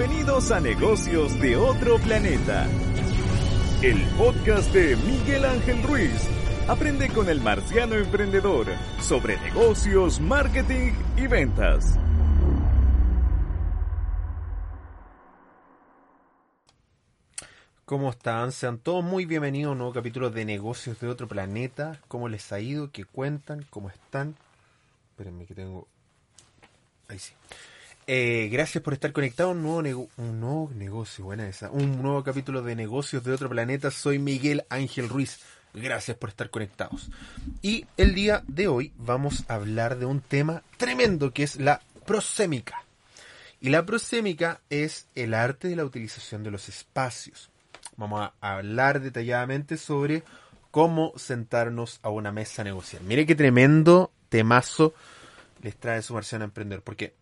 Bienvenidos a Negocios de otro planeta. El podcast de Miguel Ángel Ruiz. Aprende con el marciano emprendedor sobre negocios, marketing y ventas. ¿Cómo están? Sean todos muy bienvenidos a un nuevo capítulo de Negocios de otro planeta. ¿Cómo les ha ido? ¿Qué cuentan? ¿Cómo están? Espérenme que tengo... Ahí sí. Eh, gracias por estar nego- un nuevo negocio, buena esa. Un nuevo capítulo de Negocios de otro planeta. Soy Miguel Ángel Ruiz. Gracias por estar conectados. Y el día de hoy vamos a hablar de un tema tremendo que es la prosémica. Y la prosémica es el arte de la utilización de los espacios. Vamos a hablar detalladamente sobre cómo sentarnos a una mesa a negociar. Mire qué tremendo temazo les trae su versión a emprender, porque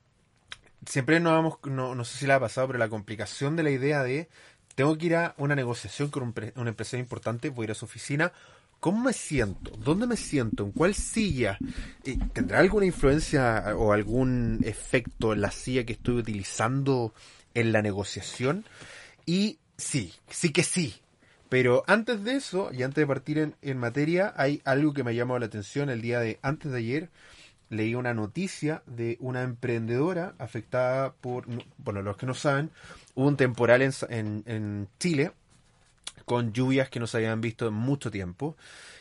siempre nos vamos, no, no sé si le ha pasado, pero la complicación de la idea de tengo que ir a una negociación con un, una empresa importante, voy a ir a su oficina. ¿Cómo me siento? ¿Dónde me siento? ¿En cuál silla? ¿Tendrá alguna influencia o algún efecto en la silla que estoy utilizando en la negociación? Y sí, sí que sí. Pero antes de eso, y antes de partir en, en materia, hay algo que me ha llamado la atención el día de antes de ayer. Leí una noticia de una emprendedora afectada por, no- bueno, los que no saben, hubo un temporal en, en, en Chile con lluvias que no se habían visto en mucho tiempo.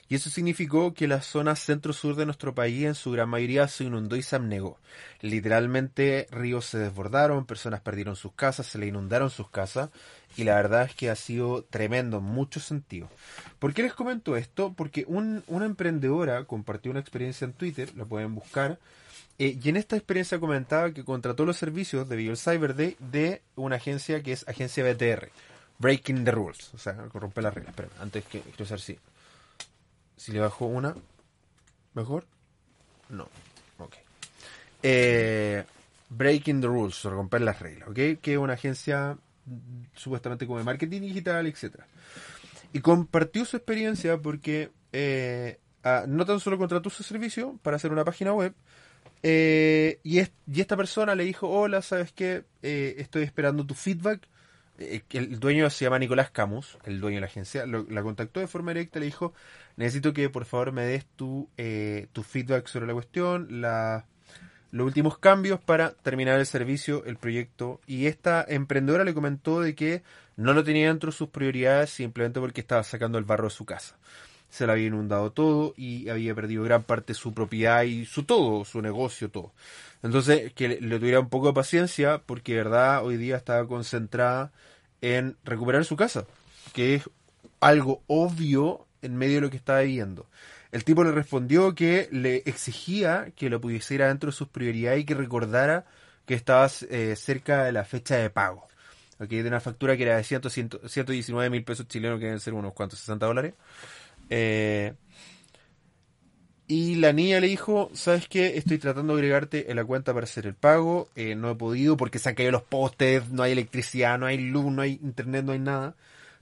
Y eso significó que la zona centro-sur de nuestro país en su gran mayoría se inundó y se abnegó. Literalmente ríos se desbordaron, personas perdieron sus casas, se le inundaron sus casas y la verdad es que ha sido tremendo en muchos sentidos. ¿Por qué les comento esto? Porque un- una emprendedora compartió una experiencia en Twitter, la pueden buscar, eh, y en esta experiencia comentaba que contrató los servicios de Bill Cyber Day de una agencia que es agencia BTR, Breaking the Rules, o sea, romper las reglas. Pero antes que quiero saber si, le bajo una, mejor, no, ok. Eh, Breaking the Rules, romper las reglas, ok, que es una agencia supuestamente como de marketing digital, etcétera. Y compartió su experiencia porque eh, no tan solo contrató su servicio para hacer una página web, eh, y, es- y esta persona le dijo, hola, ¿sabes qué? Eh, estoy esperando tu feedback. El dueño se llama Nicolás Camus, el dueño de la agencia, la contactó de forma directa, le dijo, necesito que por favor me des tu, tu feedback sobre la cuestión, la, los últimos cambios para terminar el servicio, el proyecto. Y esta emprendedora le comentó de que no lo tenía dentro de sus prioridades simplemente porque estaba sacando el barro de su casa. Se le había inundado todo y había perdido gran parte de su propiedad y su todo, su negocio, todo. Entonces, que le, tuviera un poco de paciencia porque, de verdad, hoy día estaba concentrada en recuperar su casa, que es algo obvio en medio de lo que estaba viviendo. El tipo le respondió que le exigía que lo pusiera dentro de sus prioridades y que recordara que estaba eh, cerca de la fecha de pago. Ok, de una factura que era de 100, 100, 119 mil pesos chilenos, que deben ser unos cuantos, 60 dólares. Eh, y la niña le dijo, ¿sabes qué? Estoy tratando de agregarte en la cuenta para hacer el pago. eh, no he podido porque se han caído los postes, no hay electricidad, no hay luz, no hay internet, no hay nada.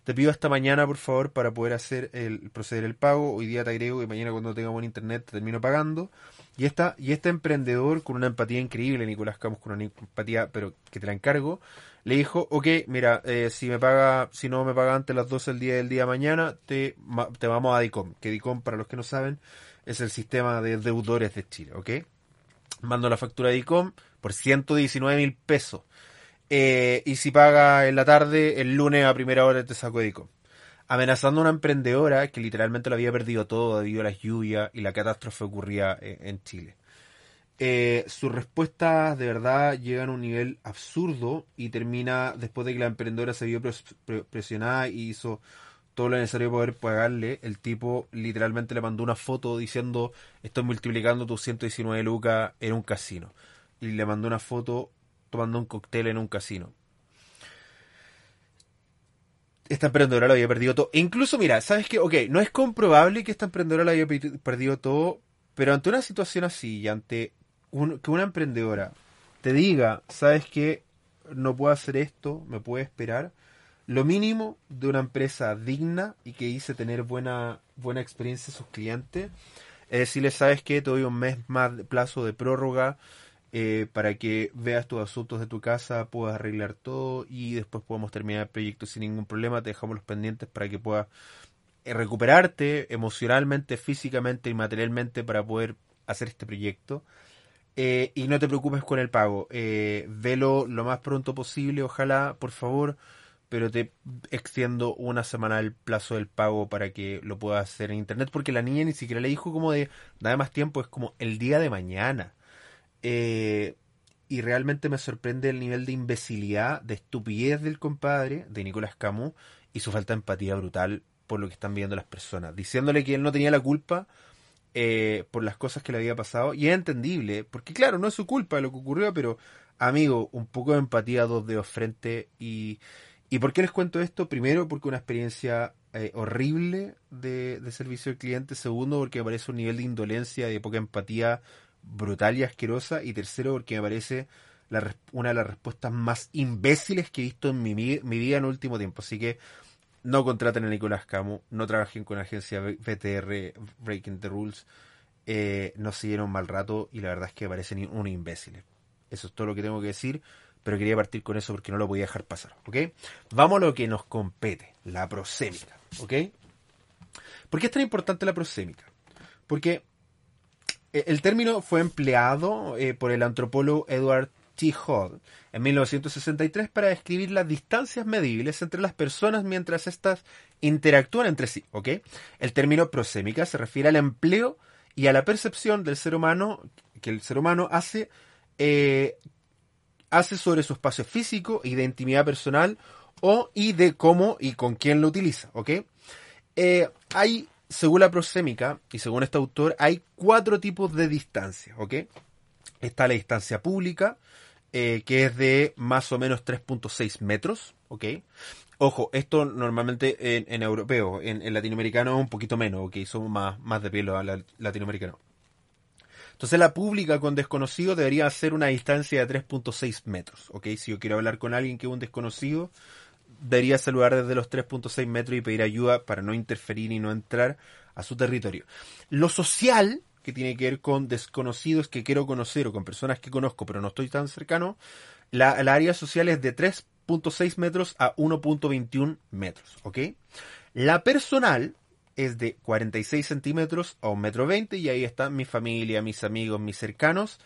Te pido hasta mañana, por favor, para poder hacer el proceder el pago. Hoy día te agrego y mañana cuando tenga buen internet te termino pagando. Y esta, y este emprendedor con una empatía increíble, Nicolás Camus con una empatía, pero que te la encargo, le dijo, ok, mira, eh, si me paga, si no me paga antes las 12 del día del día de mañana, te, te vamos a DICOM. Que DICOM, para los que no saben, es el sistema de deudores de Chile, ¿ok? Mando la factura de DICOM por 119 mil pesos. Eh, y si paga en la tarde, el lunes a primera hora te saco de DICOM. Amenazando a una emprendedora que literalmente lo había perdido todo debido a las lluvias y la catástrofe ocurría eh, en Chile. Eh, sus respuestas de verdad llegan a un nivel absurdo y termina después de que la emprendedora se vio pres- pre- presionada y hizo todo lo necesario para poder pagarle. El tipo literalmente le mandó una foto diciendo estoy multiplicando tus 119 lucas en un casino. Y le mandó una foto tomando un cóctel en un casino. Esta emprendedora lo había perdido todo. E incluso, mira, ¿sabes qué? Ok, no es comprobable que esta emprendedora lo haya pe- perdido todo, pero ante una situación así y ante que una emprendedora te diga, ¿sabes qué? No puedo hacer esto, me puede esperar. Lo mínimo de una empresa digna y que dice tener buena, buena experiencia a sus clientes es decirle, ¿sabes qué? Te doy un mes más de plazo de prórroga. Eh, para que veas tus asuntos de tu casa, puedas arreglar todo y después podemos terminar el proyecto sin ningún problema. Te dejamos los pendientes para que puedas eh, recuperarte emocionalmente, físicamente y materialmente para poder hacer este proyecto. Eh, y no te preocupes con el pago. velo lo más pronto posible, ojalá, por favor pero te extiendo una semana el plazo del pago para que lo puedas hacer en internet, porque la niña ni siquiera le dijo como de, dame más tiempo, es como el día de mañana. Eh, y realmente me sorprende el nivel de imbecilidad, de estupidez del compadre, de Nicolás Camus, y su falta de empatía brutal por lo que están viendo las personas, diciéndole que él no tenía la culpa eh, por las cosas que le había pasado, y es entendible, porque claro, no es su culpa lo que ocurrió, pero amigo, un poco de empatía dos dedos frente y ¿Y por qué les cuento esto? Primero, porque una experiencia eh, horrible de, servicio al cliente. Segundo, porque me parece un nivel de indolencia, de poca empatía brutal y asquerosa. Y tercero, porque me parece una de las respuestas más imbéciles que he visto en mi, mi vida en el último tiempo. Así que no contraten a Nicolás Camus, no trabajen con la agencia BTR Breaking the Rules, eh, no siguieron mal rato y la verdad es que parecen un imbéciles. Eso es todo lo que tengo que decir pero quería partir con eso porque no lo podía dejar pasar, ¿ok? Vamos a lo que nos compete, la prosémica. ¿Por qué es tan importante la prosémica? Porque el término fue empleado eh, por el antropólogo Edward T. Hall en 1963 para describir las distancias medibles entre las personas mientras éstas interactúan entre sí. El término prosémica se refiere al empleo y a la percepción del ser humano que el ser humano hace eh, hace sobre su espacio físico y de intimidad personal o y de cómo y con quién lo utiliza. Eh, hay, según la prosémica y según este autor, hay cuatro tipos de distancia, ¿ok? Está la distancia pública, eh, que es de más o menos 3.6 metros, ¿ok? Ojo, esto normalmente en, europeo, en, latinoamericano un poquito menos, ¿ok? Somos más, más de pelo latinoamericano. Entonces la pública con desconocido debería ser una distancia de 3.6 metros, ¿ok? Si yo quiero hablar con alguien que es un desconocido, debería saludar desde los 3.6 metros y pedir ayuda para no interferir y no entrar a su territorio. Lo social, que tiene que ver con desconocidos que quiero conocer o con personas que conozco pero no estoy tan cercano, la, área social es de 3.6 metros a 1.21 metros, ¿ok? La personal, es de 46 centímetros a un metro 20 y ahí está mi familia, mis amigos, mis cercanos.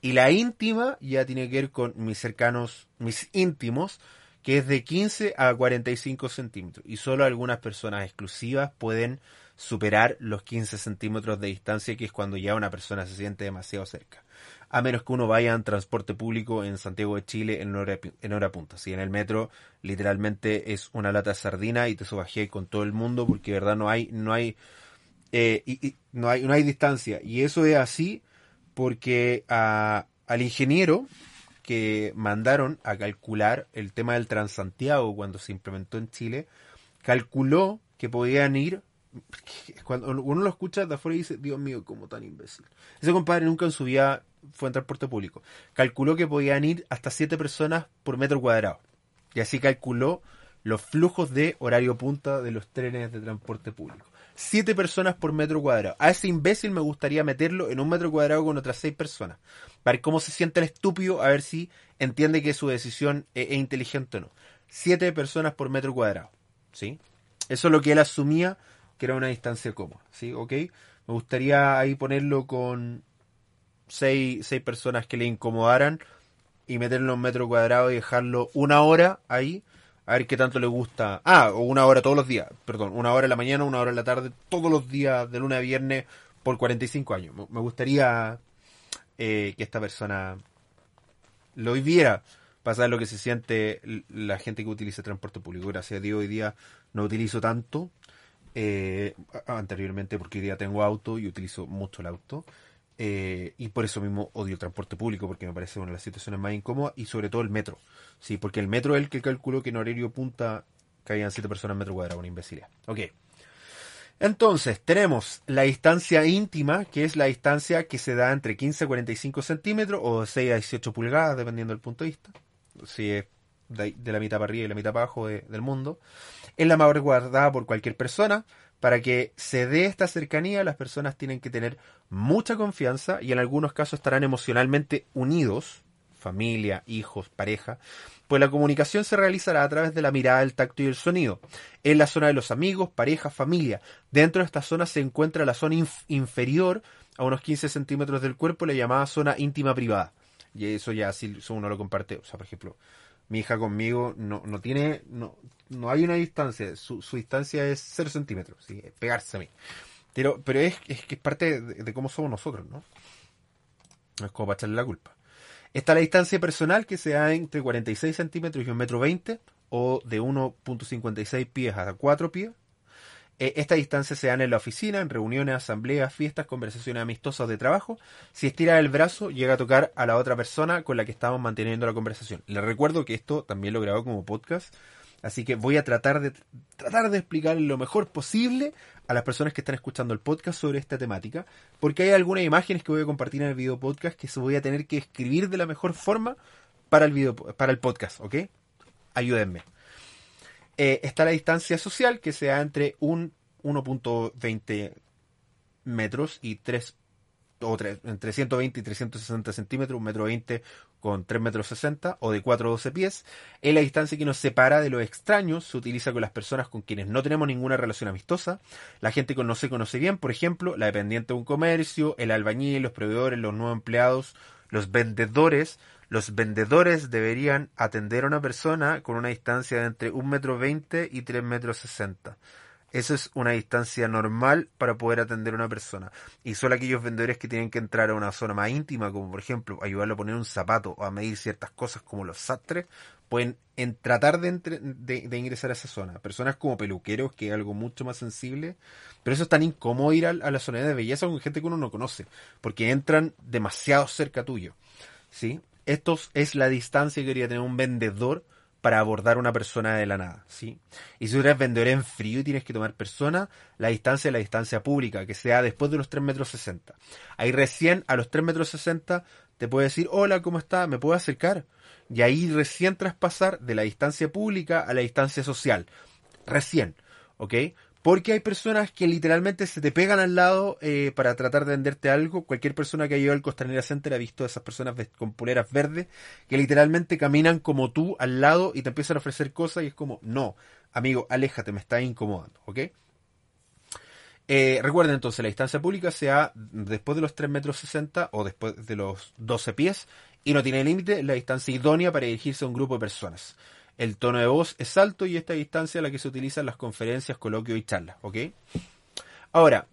Y la íntima ya tiene que ver con mis cercanos, mis íntimos, que es de 15 a 45 centímetros. Y solo algunas personas exclusivas pueden superar los 15 centímetros de distancia, que es cuando ya una persona se siente demasiado cerca a menos que uno vaya en transporte público en Santiago de Chile en hora, punta. Si en el metro literalmente es una lata de sardina y te subajé con todo el mundo porque de verdad no hay, no hay, eh, no hay, no hay distancia. Y eso es así porque al ingeniero que mandaron a calcular el tema del Transantiago cuando se implementó en Chile, calculó que podían ir cuando uno lo escucha de afuera y dice, Dios mío, cómo tan imbécil. Ese compadre nunca en su vida fue en transporte público. Calculó que podían ir hasta 7 personas por metro cuadrado. Y así calculó los flujos de horario punta de los trenes de transporte público. 7 personas por metro cuadrado. A ese imbécil me gustaría meterlo en un metro cuadrado con otras 6 personas. Para ver cómo se siente el estúpido, a ver si entiende que su decisión es, inteligente o no. 7 personas por metro cuadrado. ¿Sí? Eso es lo que él asumía que era una distancia cómoda. ¿Sí? ¿Ok? Me gustaría ahí ponerlo con seis, seis personas que le incomodaran y meterlo en metro cuadrado y dejarlo una hora ahí a ver qué tanto le gusta. Ah, o una hora todos los días, perdón, una hora en la mañana, una hora en la tarde, todos los días de lunes a viernes por 45 años. Me gustaría eh, que esta persona lo viviera, pasar lo que se siente la gente que utiliza transporte público. Gracias a Dios hoy día no utilizo tanto. Eh, anteriormente porque hoy día tengo auto y utilizo mucho el auto. Eh, y por eso mismo odio el transporte público, porque me parece una de las situaciones más incómodas, y sobre todo el metro. Sí, porque el metro es el que calculó que en horario punta caían 7 personas en metro cuadrado, una imbecilidad. Ok. Entonces, tenemos la distancia íntima, que es la distancia que se da entre 15 a 45 centímetros o 6 a 18 pulgadas, dependiendo del punto de vista. Si es de, la mitad para arriba y la mitad para abajo del mundo. Es la más guardada por cualquier persona, para que se dé esta cercanía, las personas tienen que tener mucha confianza y en algunos casos estarán emocionalmente unidos, familia, hijos, pareja, pues la comunicación se realizará a través de la mirada, el tacto y el sonido. En la zona de los amigos, pareja, familia. Dentro de esta zona se encuentra la zona inferior a unos 15 centímetros del cuerpo, la llamada zona íntima privada. Y eso ya si uno lo comparte. O sea, por ejemplo, mi hija conmigo no, no tiene, no, no hay una distancia, su, distancia es 0 centímetros, ¿sí? pegarse a mí. Pero, pero es, es que es parte de, cómo somos nosotros, ¿no? No es como para echarle la culpa. Está la distancia personal que se da entre 46 centímetros y 1,20 metro 20, o de 1.56 pies a 4 pies. E, esta distancia se da en la oficina, en reuniones, asambleas, fiestas, conversaciones amistosas de trabajo. Si estira el brazo, llega a tocar a la otra persona con la que estamos manteniendo la conversación. Les recuerdo que esto también lo grabo como podcast, así que voy a tratar de tratar de explicar lo mejor posible a las personas que están escuchando el podcast sobre esta temática, porque hay algunas imágenes que voy a compartir en el video podcast que se voy a tener que escribir de la mejor forma para el video para el podcast, ¿ok? Ayúdenme. Eh, está la distancia social que se da entre un 1.20 metros y 3 o entre 120 y 360 centímetros, un metro 20 con 3 metros 60 o de 4 a 12 pies. Es la distancia que nos separa de los extraños, se utiliza con las personas con quienes no tenemos ninguna relación amistosa, la gente que no se conoce bien, por ejemplo, la dependiente de un comercio, el albañil, los proveedores, los nuevos empleados, los vendedores, los vendedores deberían atender a una persona con una distancia de entre 1 metro 20 y 3 metros 60. Eso es una distancia normal para poder atender a una persona. Y solo aquellos vendedores que tienen que entrar a una zona más íntima, como por ejemplo ayudarlo a poner un zapato o a medir ciertas cosas como los sastres, pueden en tratar de, de, ingresar a esa zona. Personas como peluqueros, que es algo mucho más sensible, pero eso es tan incómodo ir a, a la zona de belleza con gente que uno no conoce, porque entran demasiado cerca tuyo. ¿sí? Esto es la distancia que quería tener un vendedor para abordar una persona de la nada, ¿sí? Y si tú eres vendedor en frío y tienes que tomar persona, la distancia es la distancia pública, que sea después de los 3 metros 60. Ahí recién a los 3 metros 60 te puede decir, hola, ¿cómo está? ¿Me puedo acercar? Y ahí recién traspasar de la distancia pública a la distancia social. Recién, ¿ok? Porque hay personas que literalmente se te pegan al lado eh, para tratar de venderte algo. Cualquier persona que ha ido al Costanera Center ha visto a esas personas con poleras verdes que literalmente caminan como tú al lado y te empiezan a ofrecer cosas y es como, no, amigo, aléjate, me está incomodando, ¿ok? Eh, recuerden entonces, la distancia pública sea después de los 3 metros 60 o después de los 12 pies y no tiene límite la distancia idónea para dirigirse a un grupo de personas. El tono de voz es alto y esta distancia es la que se utiliza en las conferencias, coloquios y charlas, ¿ok? Ahora,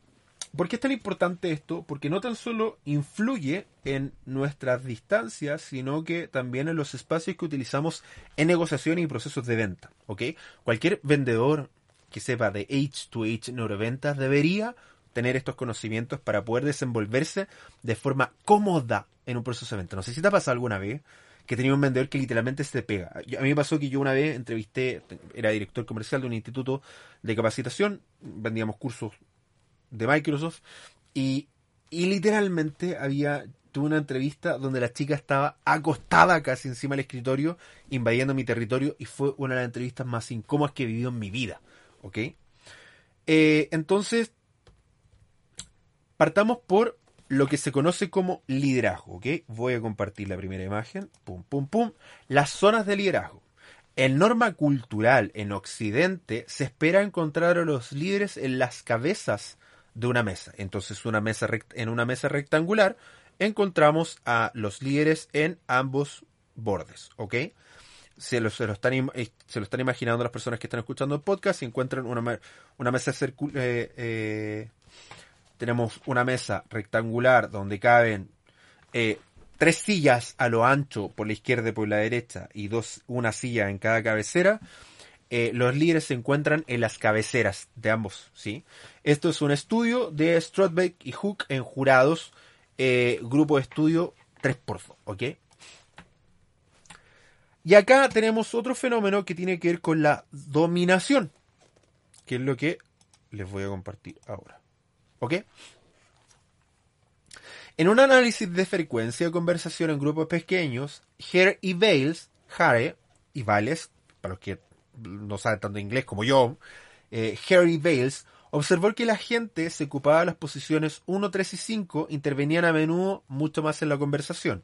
¿por qué es tan importante esto? Porque no tan solo influye en nuestras distancias, sino que también en los espacios que utilizamos en negociaciones y procesos de venta, ¿ok? Cualquier vendedor que sepa de H2H neuroventas debería tener estos conocimientos para poder desenvolverse de forma cómoda en un proceso de venta. No sé si te ha pasado alguna vez que tenía un vendedor que literalmente se pega. a mí me pasó que yo una vez entrevisté, era director comercial de un instituto de capacitación, vendíamos cursos de Microsoft y, y literalmente había tuve una entrevista donde la chica estaba acostada casi encima del escritorio, invadiendo mi territorio, y fue una de las entrevistas más incómodas que he vivido en mi vida. ¿Ok? Eh, entonces, partamos por lo que se conoce como liderazgo. ¿ok? Voy a compartir la primera imagen. Pum, pum, pum. Las zonas de liderazgo. En norma cultural en Occidente se espera encontrar a los líderes en las cabezas de una mesa. Entonces, una mesa en una mesa rectangular encontramos a los líderes en ambos bordes. ¿Ok? Se lo, se lo, están, eh, se lo están imaginando las personas que están escuchando el podcast y encuentran una, una mesa. Eh, eh, tenemos una mesa rectangular donde caben eh, tres sillas a lo ancho por la izquierda y por la derecha y dos, una silla en cada cabecera. Eh, los líderes se encuentran en las cabeceras de ambos, ¿sí? Esto es un estudio de Strotbeck y Hook en jurados, eh, grupo de estudio 3 por 2, ¿ok? Y acá tenemos otro fenómeno que tiene que ver con la dominación, que es lo que les voy a compartir ahora. ¿Ok? En un análisis de frecuencia de conversación en grupos pequeños, Hare y Bales, Hare y Bales, para los que no saben tanto inglés como yo, eh, y Bales Observó que la gente se ocupaba de las posiciones 1, 3 y 5, intervenían a menudo mucho más en la conversación.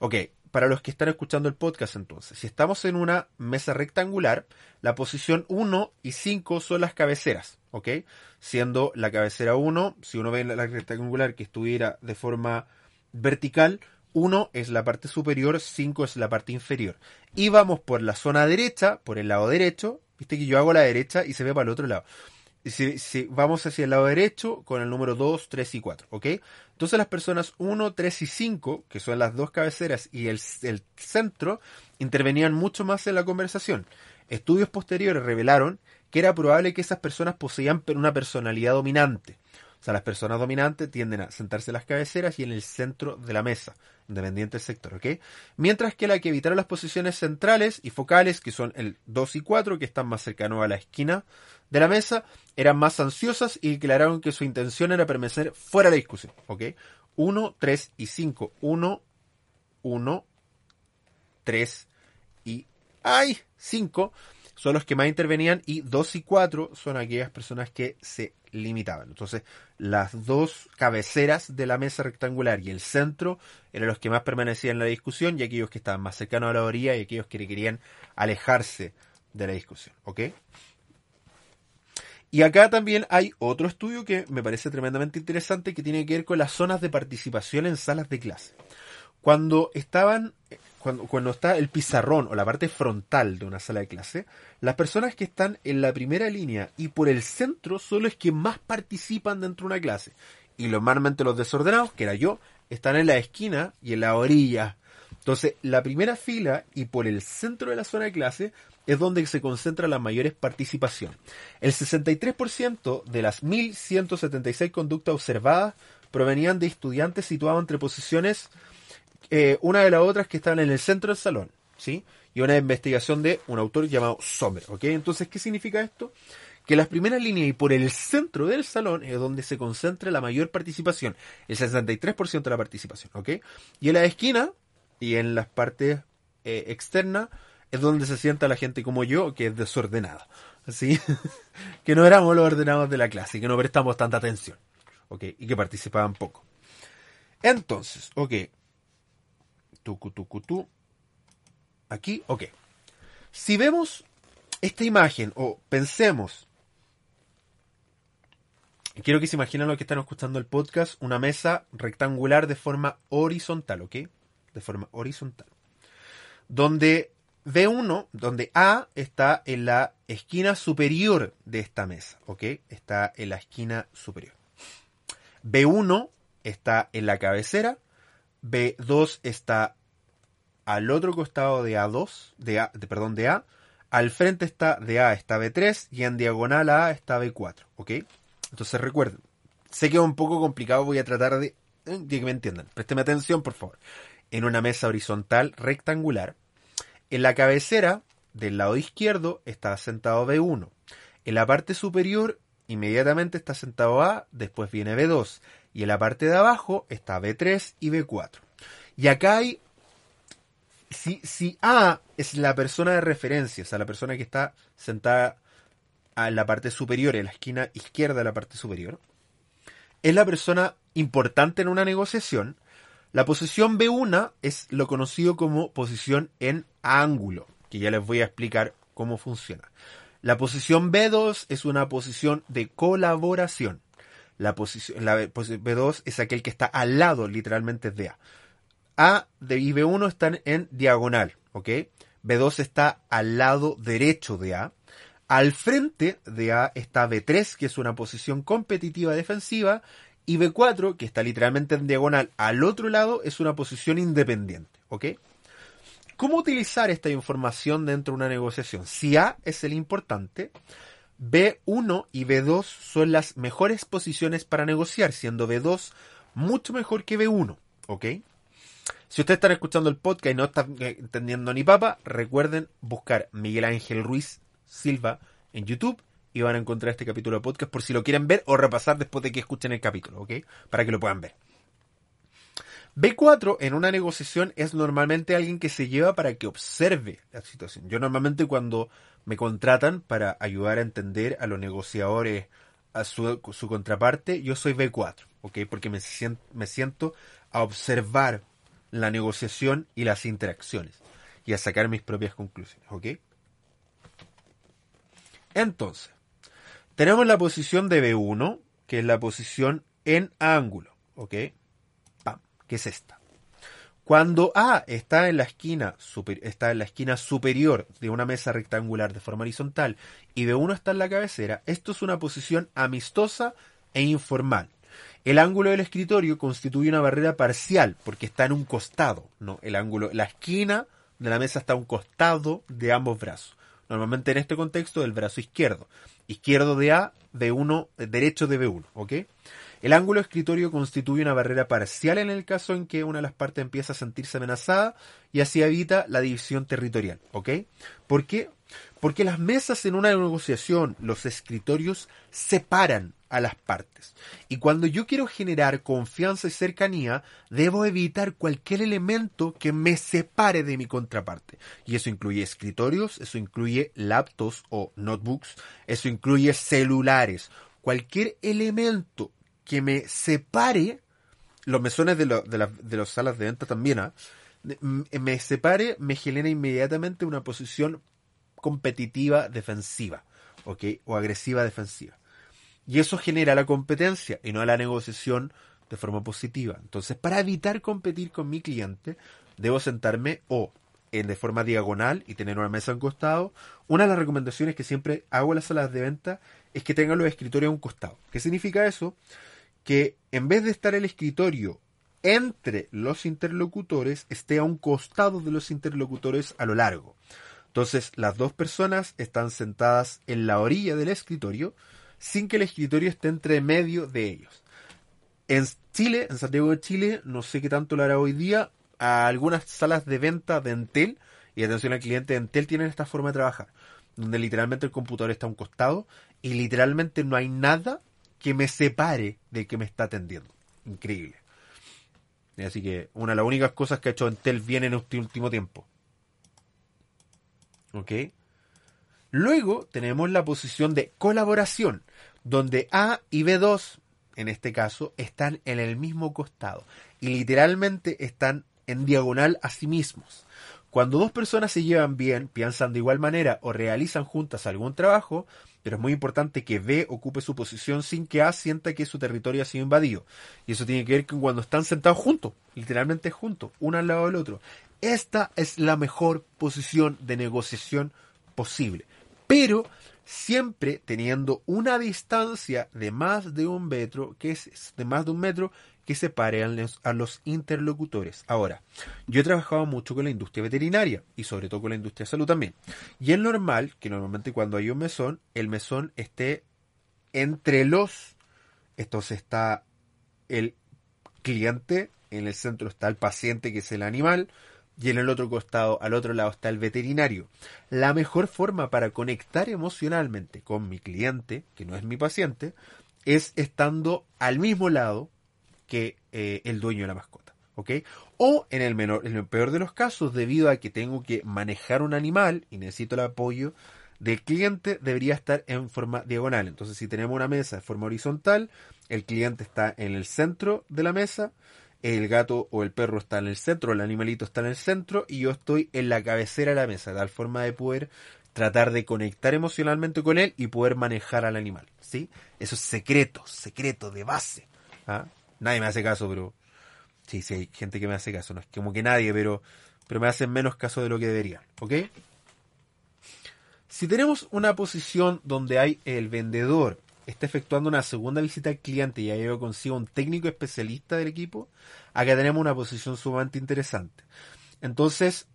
Ok, para los que están escuchando el podcast entonces, si estamos en una mesa rectangular, la posición 1 y 5 son las cabeceras, ¿ok? Siendo la cabecera 1, si uno ve la rectangular que estuviera de forma vertical, 1 es la parte superior, 5 es la parte inferior. Y vamos por la zona derecha, por el lado derecho, viste que yo hago la derecha y se ve para el otro lado si, vamos hacia el lado derecho con el número 2, 3 y 4, ¿ok? Entonces las personas 1, 3 y 5, que son las dos cabeceras y el, el centro, intervenían mucho más en la conversación. Estudios posteriores revelaron que era probable que esas personas poseían una personalidad dominante. O sea, las personas dominantes tienden a sentarse en las cabeceras y en el centro de la mesa, independiente del sector, ¿ok? Mientras que la que evitaron las posiciones centrales y focales, que son el 2 y 4, que están más cercanos a la esquina de la mesa, eran más ansiosas y declararon que su intención era permanecer fuera de la discusión, ¿ok? 1, 3 y 5. 1, 1, 3 y... ¡Ay! 5 son los que más intervenían y 2 y 4 son aquellas personas que se limitaban. Entonces, las dos cabeceras de la mesa rectangular y el centro eran los que más permanecían en la discusión y aquellos que estaban más cercanos a la orilla y aquellos que querían alejarse de la discusión. ¿Ok? Y acá también hay otro estudio que me parece tremendamente interesante que tiene que ver con las zonas de participación en salas de clase. Cuando estaban, cuando, está el pizarrón o la parte frontal de una sala de clase, las personas que están en la primera línea y por el centro son los que más participan dentro de una clase. Y normalmente los desordenados, que era yo, están en la esquina y en la orilla. Entonces, la primera fila y por el centro de la zona de clase es donde se concentra la mayor participación. El 63% de las 1.176 conductas observadas provenían de estudiantes situados entre posiciones, eh, una de las otras que estaban en el centro del salón, ¿sí? Y una investigación de un autor llamado Sommer, ¿ok? Entonces, ¿qué significa esto? Que las primeras líneas y por el centro del salón es donde se concentra la mayor participación, el 63% de la participación, ¿ok? Y en la esquina y en las partes eh, externas es donde se sienta la gente como yo, que es desordenada. ¿sí? que no éramos los ordenados de la clase, que no prestamos tanta atención. ¿ok? Y que participaban poco. Entonces, ok. Aquí, ok. Si vemos esta imagen, o pensemos, quiero que se imaginen lo que están escuchando el podcast, una mesa rectangular de forma horizontal, ¿ok? De forma horizontal. Donde B1, donde A está en la esquina superior de esta mesa, ¿ok? Está en la esquina superior. B1 está en la cabecera, B2 está al otro costado de A2, de A, perdón, de A, al frente está de A está B3 y en diagonal a A está B4, ¿ok? Entonces recuerden, sé que es un poco complicado, voy a tratar de, eh, de que me entiendan. Présteme atención, por favor. En una mesa horizontal rectangular, en la cabecera del lado izquierdo está sentado B1. En la parte superior inmediatamente está sentado A, después viene B2. Y en la parte de abajo está B3 y B4. Y acá hay... Si, si A es la persona de referencia, o sea, la persona que está sentada en la parte superior, en la esquina izquierda de la parte superior, es la persona importante en una negociación, la posición B1 es lo conocido como posición en ángulo, que ya les voy a explicar cómo funciona. La posición B2 es una posición de colaboración. La posición la B2 es aquel que está al lado literalmente de A. A y B1 están en diagonal, ¿ok? B2 está al lado derecho de A. Al frente de A está B3, que es una posición competitiva defensiva, y B4, que está literalmente en diagonal al otro lado, es una posición independiente. ¿Ok? ¿Cómo utilizar esta información dentro de una negociación? Si A es el importante, B1 y B2 son las mejores posiciones para negociar, siendo B2 mucho mejor que B1. ¿Ok? Si ustedes están escuchando el podcast y no están entendiendo ni papa, recuerden buscar Miguel Ángel Ruiz Silva en YouTube y van a encontrar este capítulo de podcast por si lo quieren ver o repasar después de que escuchen el capítulo, ¿ok? Para que lo puedan ver. B4 en una negociación es normalmente alguien que se lleva para que observe la situación. Yo normalmente cuando me contratan para ayudar a entender a los negociadores a su, contraparte, yo soy B4, ¿ok? Porque me siento, me siento a observar la negociación y las interacciones y a sacar mis propias conclusiones, ¿ok? Entonces, tenemos la posición de B1, que es la posición en ángulo, ¿ok? Que es esta. Cuando A está en la esquina está en la esquina superior de una mesa rectangular de forma horizontal y B1 está en la cabecera, esto es una posición amistosa e informal. El ángulo del escritorio constituye una barrera parcial porque está en un costado, no, el ángulo, la esquina de la mesa está a un costado de ambos brazos. Normalmente en este contexto del brazo izquierdo. Izquierdo de A, B1, derecho de B1, ¿ok? El ángulo escritorio constituye una barrera parcial en el caso en que una de las partes empieza a sentirse amenazada y así evita la división territorial, ¿ok? ¿Por qué? Porque las mesas en una negociación, los escritorios separan a las partes. Y cuando yo quiero generar confianza y cercanía, debo evitar cualquier elemento que me separe de mi contraparte. Y eso incluye escritorios, eso incluye laptops o notebooks, eso incluye celulares. Cualquier elemento que me separe, los mesones de, de, las salas de venta también, ¿ah? me separe, me genera inmediatamente una posición competitiva defensiva, ¿ok? O agresiva defensiva. Y eso genera la competencia y no la negociación de forma positiva. Entonces, para evitar competir con mi cliente, debo sentarme o en de forma diagonal y tener una mesa a un costado. Una de las recomendaciones que siempre hago en las salas de venta es que tengan los escritorios a un costado. ¿Qué significa eso? Que en vez de estar el escritorio entre los interlocutores, esté a un costado de los interlocutores a lo largo. Entonces, las dos personas están sentadas en la orilla del escritorio sin que el escritorio esté entre medio de ellos. En Chile, en Santiago de Chile, no sé qué tanto lo hará hoy día, a algunas salas de venta de Entel, y atención al cliente de Entel, tienen esta forma de trabajar, donde literalmente el computador está a un costado y literalmente no hay nada que me separe de que me está atendiendo. Increíble. Así que una de las únicas cosas que ha hecho Entel bien en este último tiempo. ¿Ok? Luego tenemos la posición de colaboración, donde A y B2, en este caso, están en el mismo costado y literalmente están en diagonal a sí mismos. Cuando dos personas se llevan bien, piensan de igual manera o realizan juntas algún trabajo, pero es muy importante que B ocupe su posición sin que A sienta que su territorio ha sido invadido. Y eso tiene que ver con cuando están sentados juntos, literalmente juntos, uno al lado del otro. Esta es la mejor posición de negociación posible. Pero siempre teniendo una distancia de más de un metro, que es de más de un metro, que separe a los, a los, interlocutores. Ahora, yo he trabajado mucho con la industria veterinaria y sobre todo con la industria de salud también. Y es normal que normalmente cuando hay un mesón, el mesón esté entre los, entonces está el cliente, en el centro está el paciente que es el animal, y en el otro costado, al otro lado está el veterinario. La mejor forma para conectar emocionalmente con mi cliente, que no es mi paciente, es estando al mismo lado que eh, el dueño de la mascota. O en el, menor, en el peor de los casos, debido a que tengo que manejar un animal y necesito el apoyo del cliente, debería estar en forma diagonal. Entonces, si tenemos una mesa de forma horizontal, el cliente está en el centro de la mesa, el gato o el perro está en el centro, el animalito está en el centro y yo estoy en la cabecera de la mesa, de tal forma de poder tratar de conectar emocionalmente con él y poder manejar al animal. ¿sí? Eso es secreto, secreto de base. ¿ah? Nadie me hace caso, pero sí, sí hay gente que me hace caso, no es como que nadie, pero, pero me hacen menos caso de lo que deberían, ¿ok? Si tenemos una posición donde hay el vendedor está efectuando una segunda visita al cliente y ha llevado consigo un técnico especialista del equipo, acá tenemos una posición sumamente interesante. Entonces,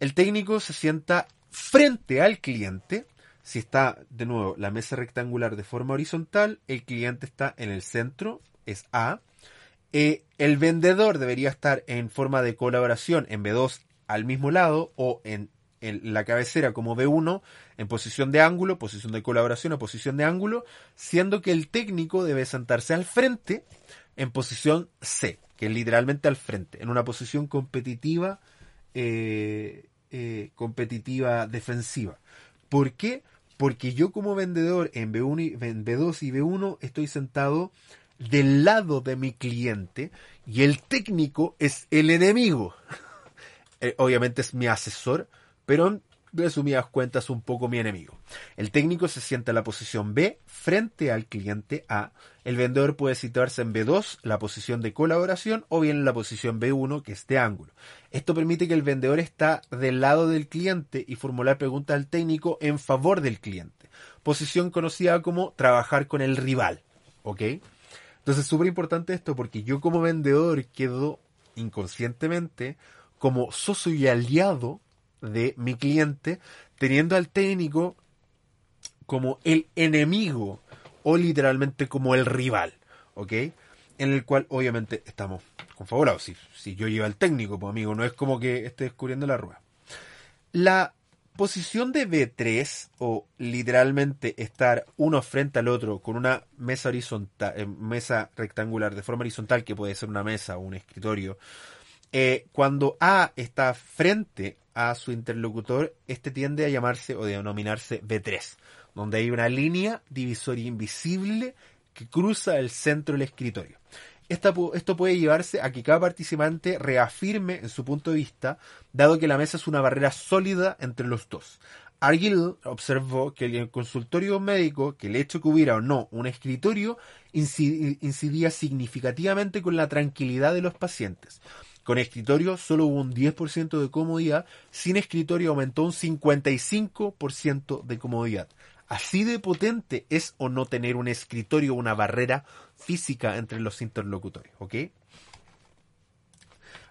el técnico se sienta frente al cliente. Si está, de nuevo, la mesa rectangular de forma horizontal, el cliente está en el centro, es A. Eh, el vendedor debería estar en forma de colaboración en B2 al mismo lado o en, la cabecera como B1 en posición de ángulo, posición de colaboración o posición de ángulo, siendo que el técnico debe sentarse al frente en posición C, que es literalmente al frente, en una posición competitiva, eh, eh, competitiva defensiva. ¿Por qué? Porque yo como vendedor en B1 y, en B2 y B1 estoy sentado del lado de mi cliente y el técnico es el enemigo. Eh, obviamente es mi asesor, pero en resumidas cuentas un poco mi enemigo. El técnico se sienta en la posición B frente al cliente A. El vendedor puede situarse en B2, la posición de colaboración, o bien en la posición B1, que es de ángulo. Esto permite que el vendedor está del lado del cliente y formular preguntas al técnico en favor del cliente. Posición conocida como trabajar con el rival. ¿Ok? Entonces es súper importante esto porque yo como vendedor quedo inconscientemente como socio y aliado de mi cliente, teniendo al técnico como el enemigo o literalmente como el rival, ¿ok? En el cual obviamente estamos confabulados. Si, si yo llevo al técnico, pues amigo, no es como que esté descubriendo la rueda. La posición de B3 o literalmente estar uno frente al otro con una mesa horizontal, eh, mesa rectangular de forma horizontal que puede ser una mesa o un escritorio eh, cuando A está frente a su interlocutor, este tiende a llamarse o denominarse B3, donde hay una línea divisoria invisible que cruza el centro del escritorio. Esto puede llevarse a que cada participante reafirme en su punto de vista, dado que la mesa es una barrera sólida entre los dos. Argyll observó que el consultorio médico, que el hecho que hubiera o no un escritorio incidía significativamente con la tranquilidad de los pacientes. Con escritorio solo hubo un 10% de comodidad, sin escritorio aumentó un 55% de comodidad. Así de potente es o no tener un escritorio, una barrera física entre los interlocutores, ¿ok?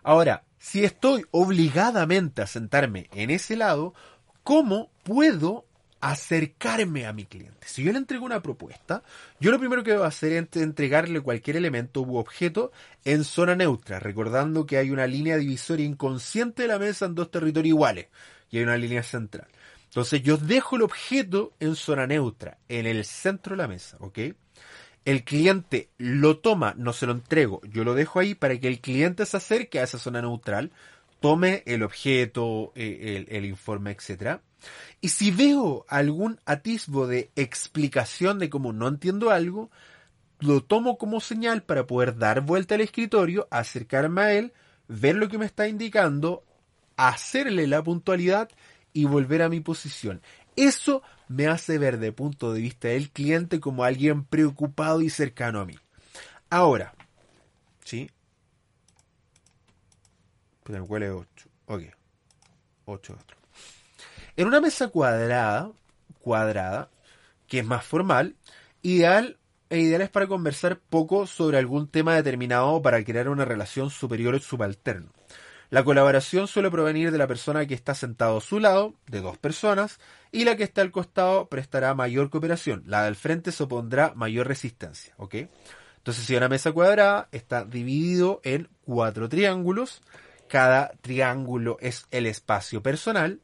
Ahora, si estoy obligadamente a sentarme en ese lado, ¿cómo puedo acercarme a mi cliente. Si yo le entrego una propuesta, yo lo primero que debo hacer es entregarle cualquier elemento u objeto en zona neutra, recordando que hay una línea divisoria inconsciente de la mesa en dos territorios iguales y hay una línea central. Entonces yo dejo el objeto en zona neutra, en el centro de la mesa, ¿ok? El cliente lo toma, no se lo entrego, yo lo dejo ahí para que el cliente se acerque a esa zona neutral, tome el objeto, eh, el, el informe, etcétera y si veo algún atisbo de explicación de cómo no entiendo algo, lo tomo como señal para poder dar vuelta al escritorio, acercarme a él, ver lo que me está indicando, hacerle la puntualidad y volver a mi posición. Eso me hace ver de punto de vista del cliente como alguien preocupado y cercano a mí. Ahora, ¿sí? ¿cuál es 8? Ok. 8 otro. En una mesa cuadrada, cuadrada, que es más formal, ideal e ideal es para conversar poco sobre algún tema determinado para crear una relación superior o subalterno. La colaboración suele provenir de la persona que está sentado a su lado, de dos personas, y la que está al costado prestará mayor cooperación. La del frente se opondrá mayor resistencia. ¿ok? Entonces, si una mesa cuadrada está dividido en cuatro triángulos, cada triángulo es el espacio personal,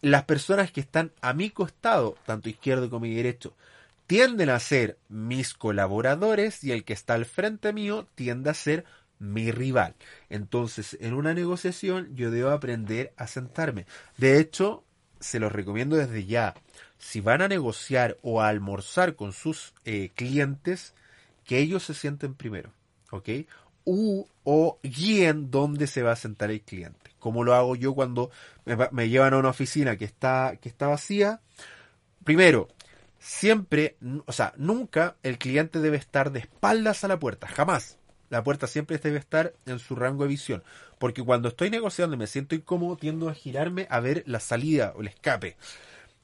las personas que están a mi costado, tanto izquierdo como derecho, tienden a ser mis colaboradores y el que está al frente mío tiende a ser mi rival. Entonces, en una negociación yo debo aprender a sentarme. De hecho, se los recomiendo desde ya. Si van a negociar o a almorzar con sus eh, clientes, que ellos se sienten primero. ¿Ok? U, o guíen dónde se va a sentar el cliente como lo hago yo cuando me, llevan a una oficina que está, que está vacía. Primero, siempre, o sea, nunca el cliente debe estar de espaldas a la puerta, jamás. La puerta siempre debe estar en su rango de visión, porque cuando estoy negociando y me siento incómodo, tiendo a girarme a ver la salida o el escape.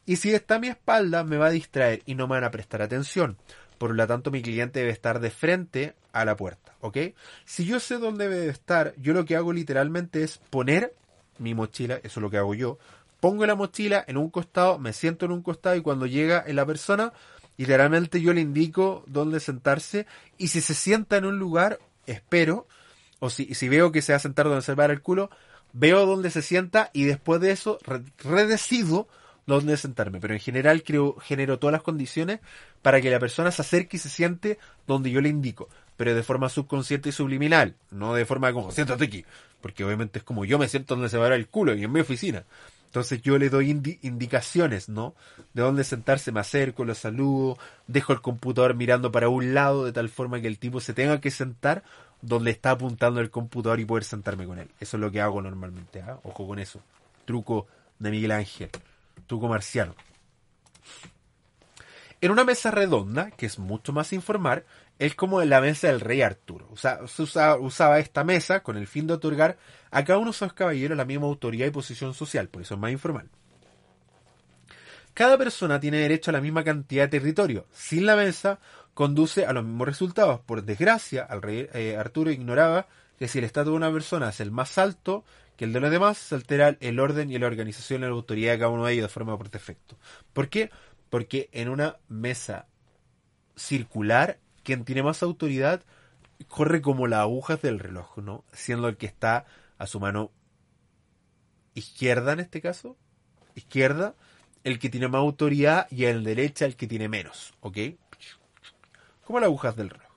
Y si está a mi espalda, me va a distraer y no me van a prestar atención. Por lo tanto, mi cliente debe estar de frente a la puerta, ¿ok? Si yo sé dónde debe estar, yo lo que hago literalmente es poner mi mochila, eso es lo que hago yo, pongo la mochila en un costado, me siento en un costado y cuando llega la persona, literalmente yo le indico dónde sentarse y si se sienta en un lugar, espero, o si, si veo que se va a sentar donde se va el culo, veo dónde se sienta y después de eso redecido dónde sentarme. Pero en general creo, genero todas las condiciones para que la persona se acerque y se siente donde yo le indico pero de forma subconsciente y subliminal, no de forma como siéntate aquí, porque obviamente es como yo me siento donde se va a el culo y en mi oficina. Entonces yo le doy indicaciones, ¿no? De dónde sentarse, me acerco, lo saludo, dejo el computador mirando para un lado de tal forma que el tipo se tenga que sentar donde está apuntando el computador y poder sentarme con él. Eso es lo que hago normalmente, ¿ah? Ojo con eso. Truco de Miguel Ángel. Truco marciano. En una mesa redonda, que es mucho más informal, es como la mesa del rey Arturo. O sea, se usaba, esta mesa con el fin de otorgar a cada uno de esos caballeros la misma autoridad y posición social, por eso es más informal. Cada persona tiene derecho a la misma cantidad de territorio. Sin la mesa, conduce a los mismos resultados. Por desgracia, el rey eh, Arturo ignoraba que si el estatus de una persona es el más alto que el de los demás, se altera el orden y la organización y la autoridad de cada uno de ellos de forma por defecto. ¿Por qué? Porque en una mesa circular quien tiene más autoridad corre como las agujas del reloj, ¿no? Siendo el que está a su mano izquierda en este caso, izquierda, el que tiene más autoridad y el derecha el que tiene menos, ¿ok? Como las agujas del reloj.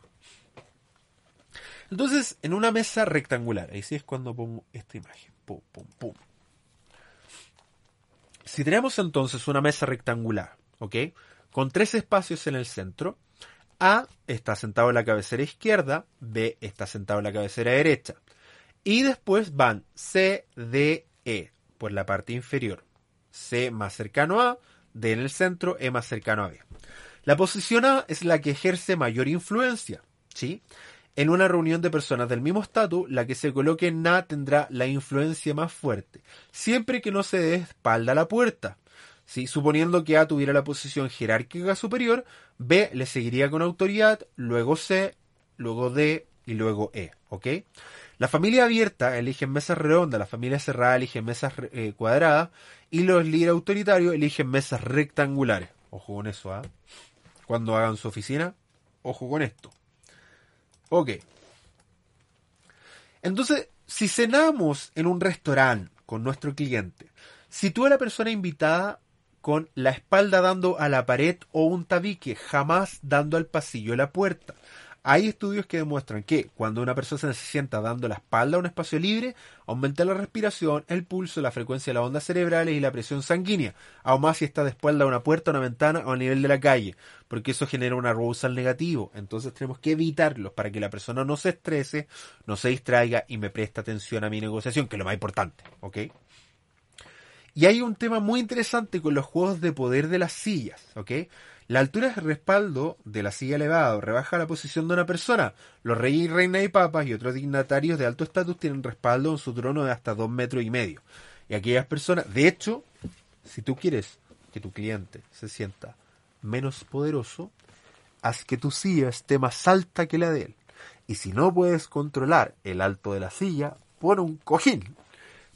Entonces, en una mesa rectangular, ahí sí es cuando pongo esta imagen, pum, pum, pum. Si tenemos entonces una mesa rectangular, ¿ok? Con tres espacios en el centro, a está sentado en la cabecera izquierda, B está sentado en la cabecera derecha. Y después van C, D, E por la parte inferior. C más cercano a, D en el centro, E más cercano a B. La posición A es la que ejerce mayor influencia. ¿sí? En una reunión de personas del mismo estatus, la que se coloque en A tendrá la influencia más fuerte, siempre que no se dé espalda a la puerta. Suponiendo que A tuviera la posición jerárquica superior, B le seguiría con autoridad, luego C, luego D y luego E. ¿Ok? La familia abierta elige mesas redondas, la familia cerrada elige mesas eh, cuadradas y los líderes autoritarios eligen mesas rectangulares. Ojo con eso, ¿ah? Cuando hagan su oficina, ojo con esto. Ok. Entonces, si cenamos en un restaurante con nuestro cliente, si tú a la persona invitada con la espalda dando a la pared o un tabique, jamás dando al pasillo o la puerta. Hay estudios que demuestran que cuando una persona se sienta dando la espalda a un espacio libre, aumenta la respiración, el pulso, la frecuencia de las ondas cerebrales y la presión sanguínea, aún más si está de espalda a una puerta, una ventana o a nivel de la calle, porque eso genera un arousal negativo. Entonces tenemos que evitarlo para que la persona no se estrese, no se distraiga y me preste atención a mi negociación, que es lo más importante, ¿ok? Y hay un tema muy interesante con los juegos de poder de las sillas, ¿ok? La altura de respaldo de la silla elevada rebaja la posición de una persona. Los reyes y reinas y papas y otros dignatarios de alto estatus tienen respaldo en su trono de hasta dos metros y medio. Y aquellas personas, de hecho, si tú quieres que tu cliente se sienta menos poderoso, haz que tu silla esté más alta que la de él. Y si no puedes controlar el alto de la silla, pon un cojín.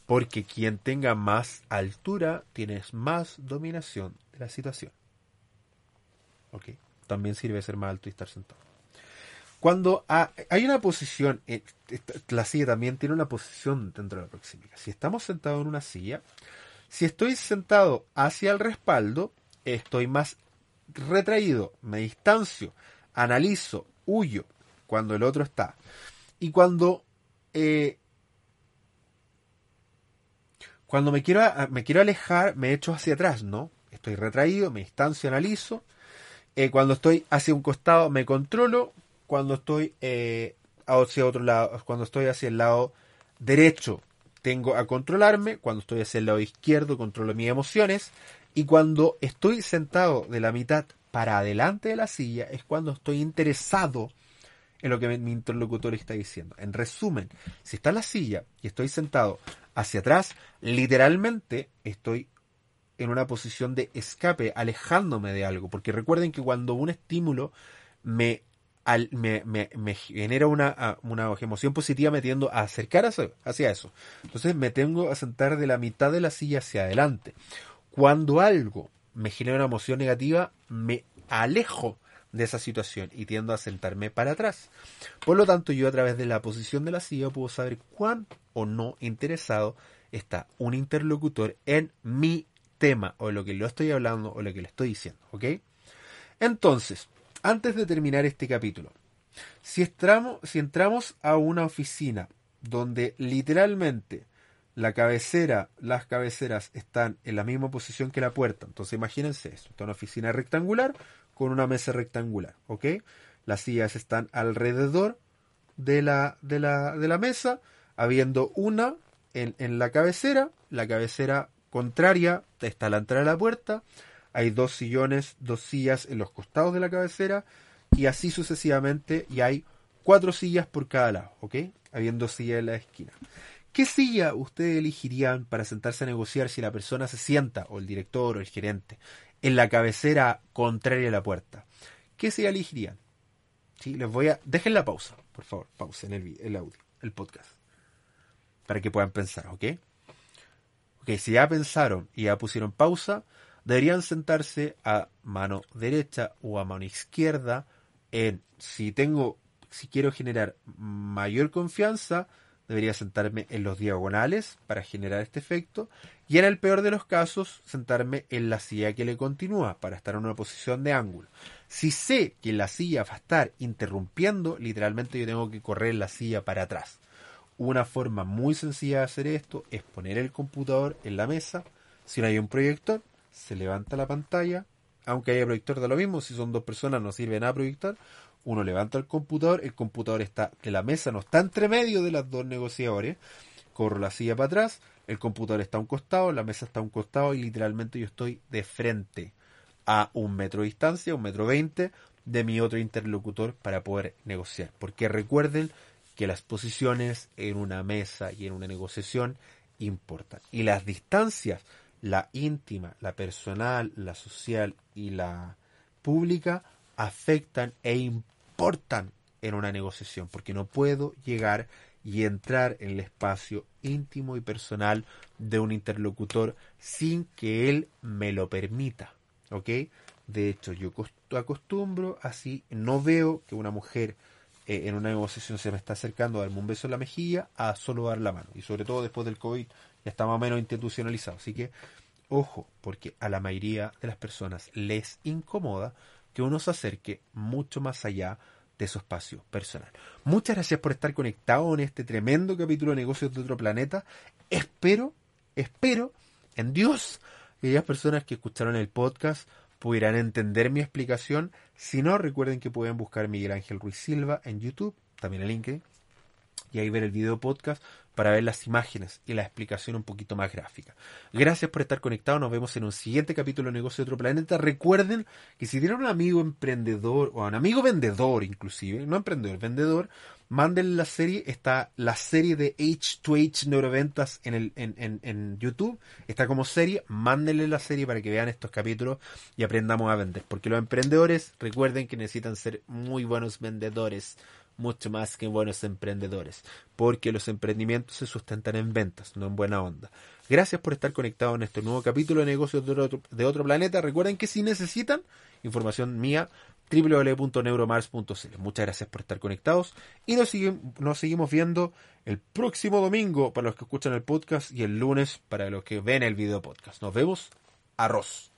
Porque quien tenga más altura tiene más dominación de la situación. Ok. También sirve ser más alto y estar sentado. Cuando hay una posición, eh, la silla también tiene una posición dentro de la proximidad. Si estamos sentados en una silla, si estoy sentado hacia el respaldo, estoy más retraído, me distancio, analizo, huyo cuando el otro está. Y cuando eh, cuando me quiero, me quiero alejar, me echo hacia atrás, ¿no? Estoy retraído, me distancio, analizo. Eh, cuando estoy hacia un costado, me controlo. Cuando estoy eh, hacia otro lado, cuando estoy hacia el lado derecho, tengo a controlarme. Cuando estoy hacia el lado izquierdo, controlo mis emociones. Y cuando estoy sentado de la mitad para adelante de la silla, es cuando estoy interesado en lo que mi interlocutor está diciendo. En resumen, si está en la silla y estoy sentado hacia atrás, literalmente estoy en una posición de escape, alejándome de algo. Porque recuerden que cuando un estímulo me, me, genera una, una, emoción positiva, me tiendo a acercar hacia, hacia eso. Entonces me tengo a sentar de la mitad de la silla hacia adelante. Cuando algo me genera una emoción negativa, me alejo de esa situación y tiendo a sentarme para atrás. Por lo tanto, yo a través de la posición de la silla puedo saber cuán o no interesado está un interlocutor en mi tema o lo que le estoy hablando o lo que le estoy diciendo, ¿ok? Entonces, antes de terminar este capítulo, si, si entramos a una oficina donde literalmente la cabecera, las cabeceras están en la misma posición que la puerta. Entonces imagínense esto, está una oficina rectangular con una mesa rectangular, ¿ok? Las sillas están alrededor de la, de la, de la mesa, habiendo una en, en la cabecera, la cabecera contraria está la entrada de la puerta, hay dos sillones, dos sillas en los costados de la cabecera y así sucesivamente y hay cuatro sillas por cada lado, ¿ok? Habiendo sillas en la esquina. ¿Qué silla ustedes elegirían para sentarse a negociar si la persona se sienta, o el director o el gerente, en la cabecera contraria a la puerta? ¿Qué silla elegirían? Sí, les voy a... Dejen la pausa, por favor, pausen el, el audio, el podcast, para que puedan pensar, ¿ok? Ok, si ya pensaron y ya pusieron pausa, deberían sentarse a mano derecha o a mano izquierda en si tengo si quiero generar mayor confianza debería sentarme en los diagonales para generar este efecto y en el peor de los casos sentarme en la silla que le continúa para estar en una posición de ángulo. Si sé que la silla va a estar interrumpiendo, literalmente yo tengo que correr la silla para atrás. Una forma muy sencilla de hacer esto es poner el computador en la mesa. Si no hay un proyector, se levanta la pantalla. Aunque haya proyector de lo mismo, si son dos personas no sirve nada proyectar uno levanta el computador, el computador está, que la mesa no está entre medio de los dos negociadores, corro la silla para atrás, el computador está a un costado, la mesa está a un costado y literalmente yo estoy de frente a un metro de distancia, un metro veinte de mi otro interlocutor para poder negociar. Porque recuerden que las posiciones en una mesa y en una negociación importan. Y las distancias, la íntima, la personal, la social y la pública, afectan e importan en una negociación, porque no puedo llegar y entrar en el espacio íntimo y personal de un interlocutor sin que él me lo permita, ¿ok? De hecho, yo acostumbro así, no veo que una mujer eh, en una negociación se me está acercando a darme un beso en la mejilla a solo dar la mano, y sobre todo después del COVID ya está más o menos institucionalizado, así que ojo, porque a la mayoría de las personas les incomoda que uno se acerque mucho más allá de su espacio personal. Muchas gracias por estar conectado en este tremendo capítulo de Negocios de otro planeta. Espero, espero en Dios que aquellas personas que escucharon el podcast pudieran entender mi explicación. Si no, recuerden que pueden buscar Miguel Ángel Ruiz Silva en YouTube, también en LinkedIn, y ahí ver el video podcast para ver las imágenes y la explicación un poquito más gráfica. Gracias por estar conectados. Nos vemos en un siguiente capítulo de Negocio de Otro Planeta. Recuerden que si tienen un amigo emprendedor o un amigo vendedor inclusive, no emprendedor, vendedor, mándenle la serie. Está la serie de H2H Neuroventas en, el, en, en, en YouTube. Está como serie. Mándenle la serie para que vean estos capítulos y aprendamos a vender. Porque los emprendedores, recuerden que necesitan ser muy buenos vendedores mucho más que buenos emprendedores, porque los emprendimientos se sustentan en ventas, no en buena onda. Gracias por estar conectados en este nuevo capítulo de negocios de otro, planeta. Recuerden que si necesitan información mía, www.neuromars.cl. Muchas gracias por estar conectados y nos, nos seguimos viendo el próximo domingo para los que escuchan el podcast y el lunes para los que ven el video podcast. Nos vemos. Arroz.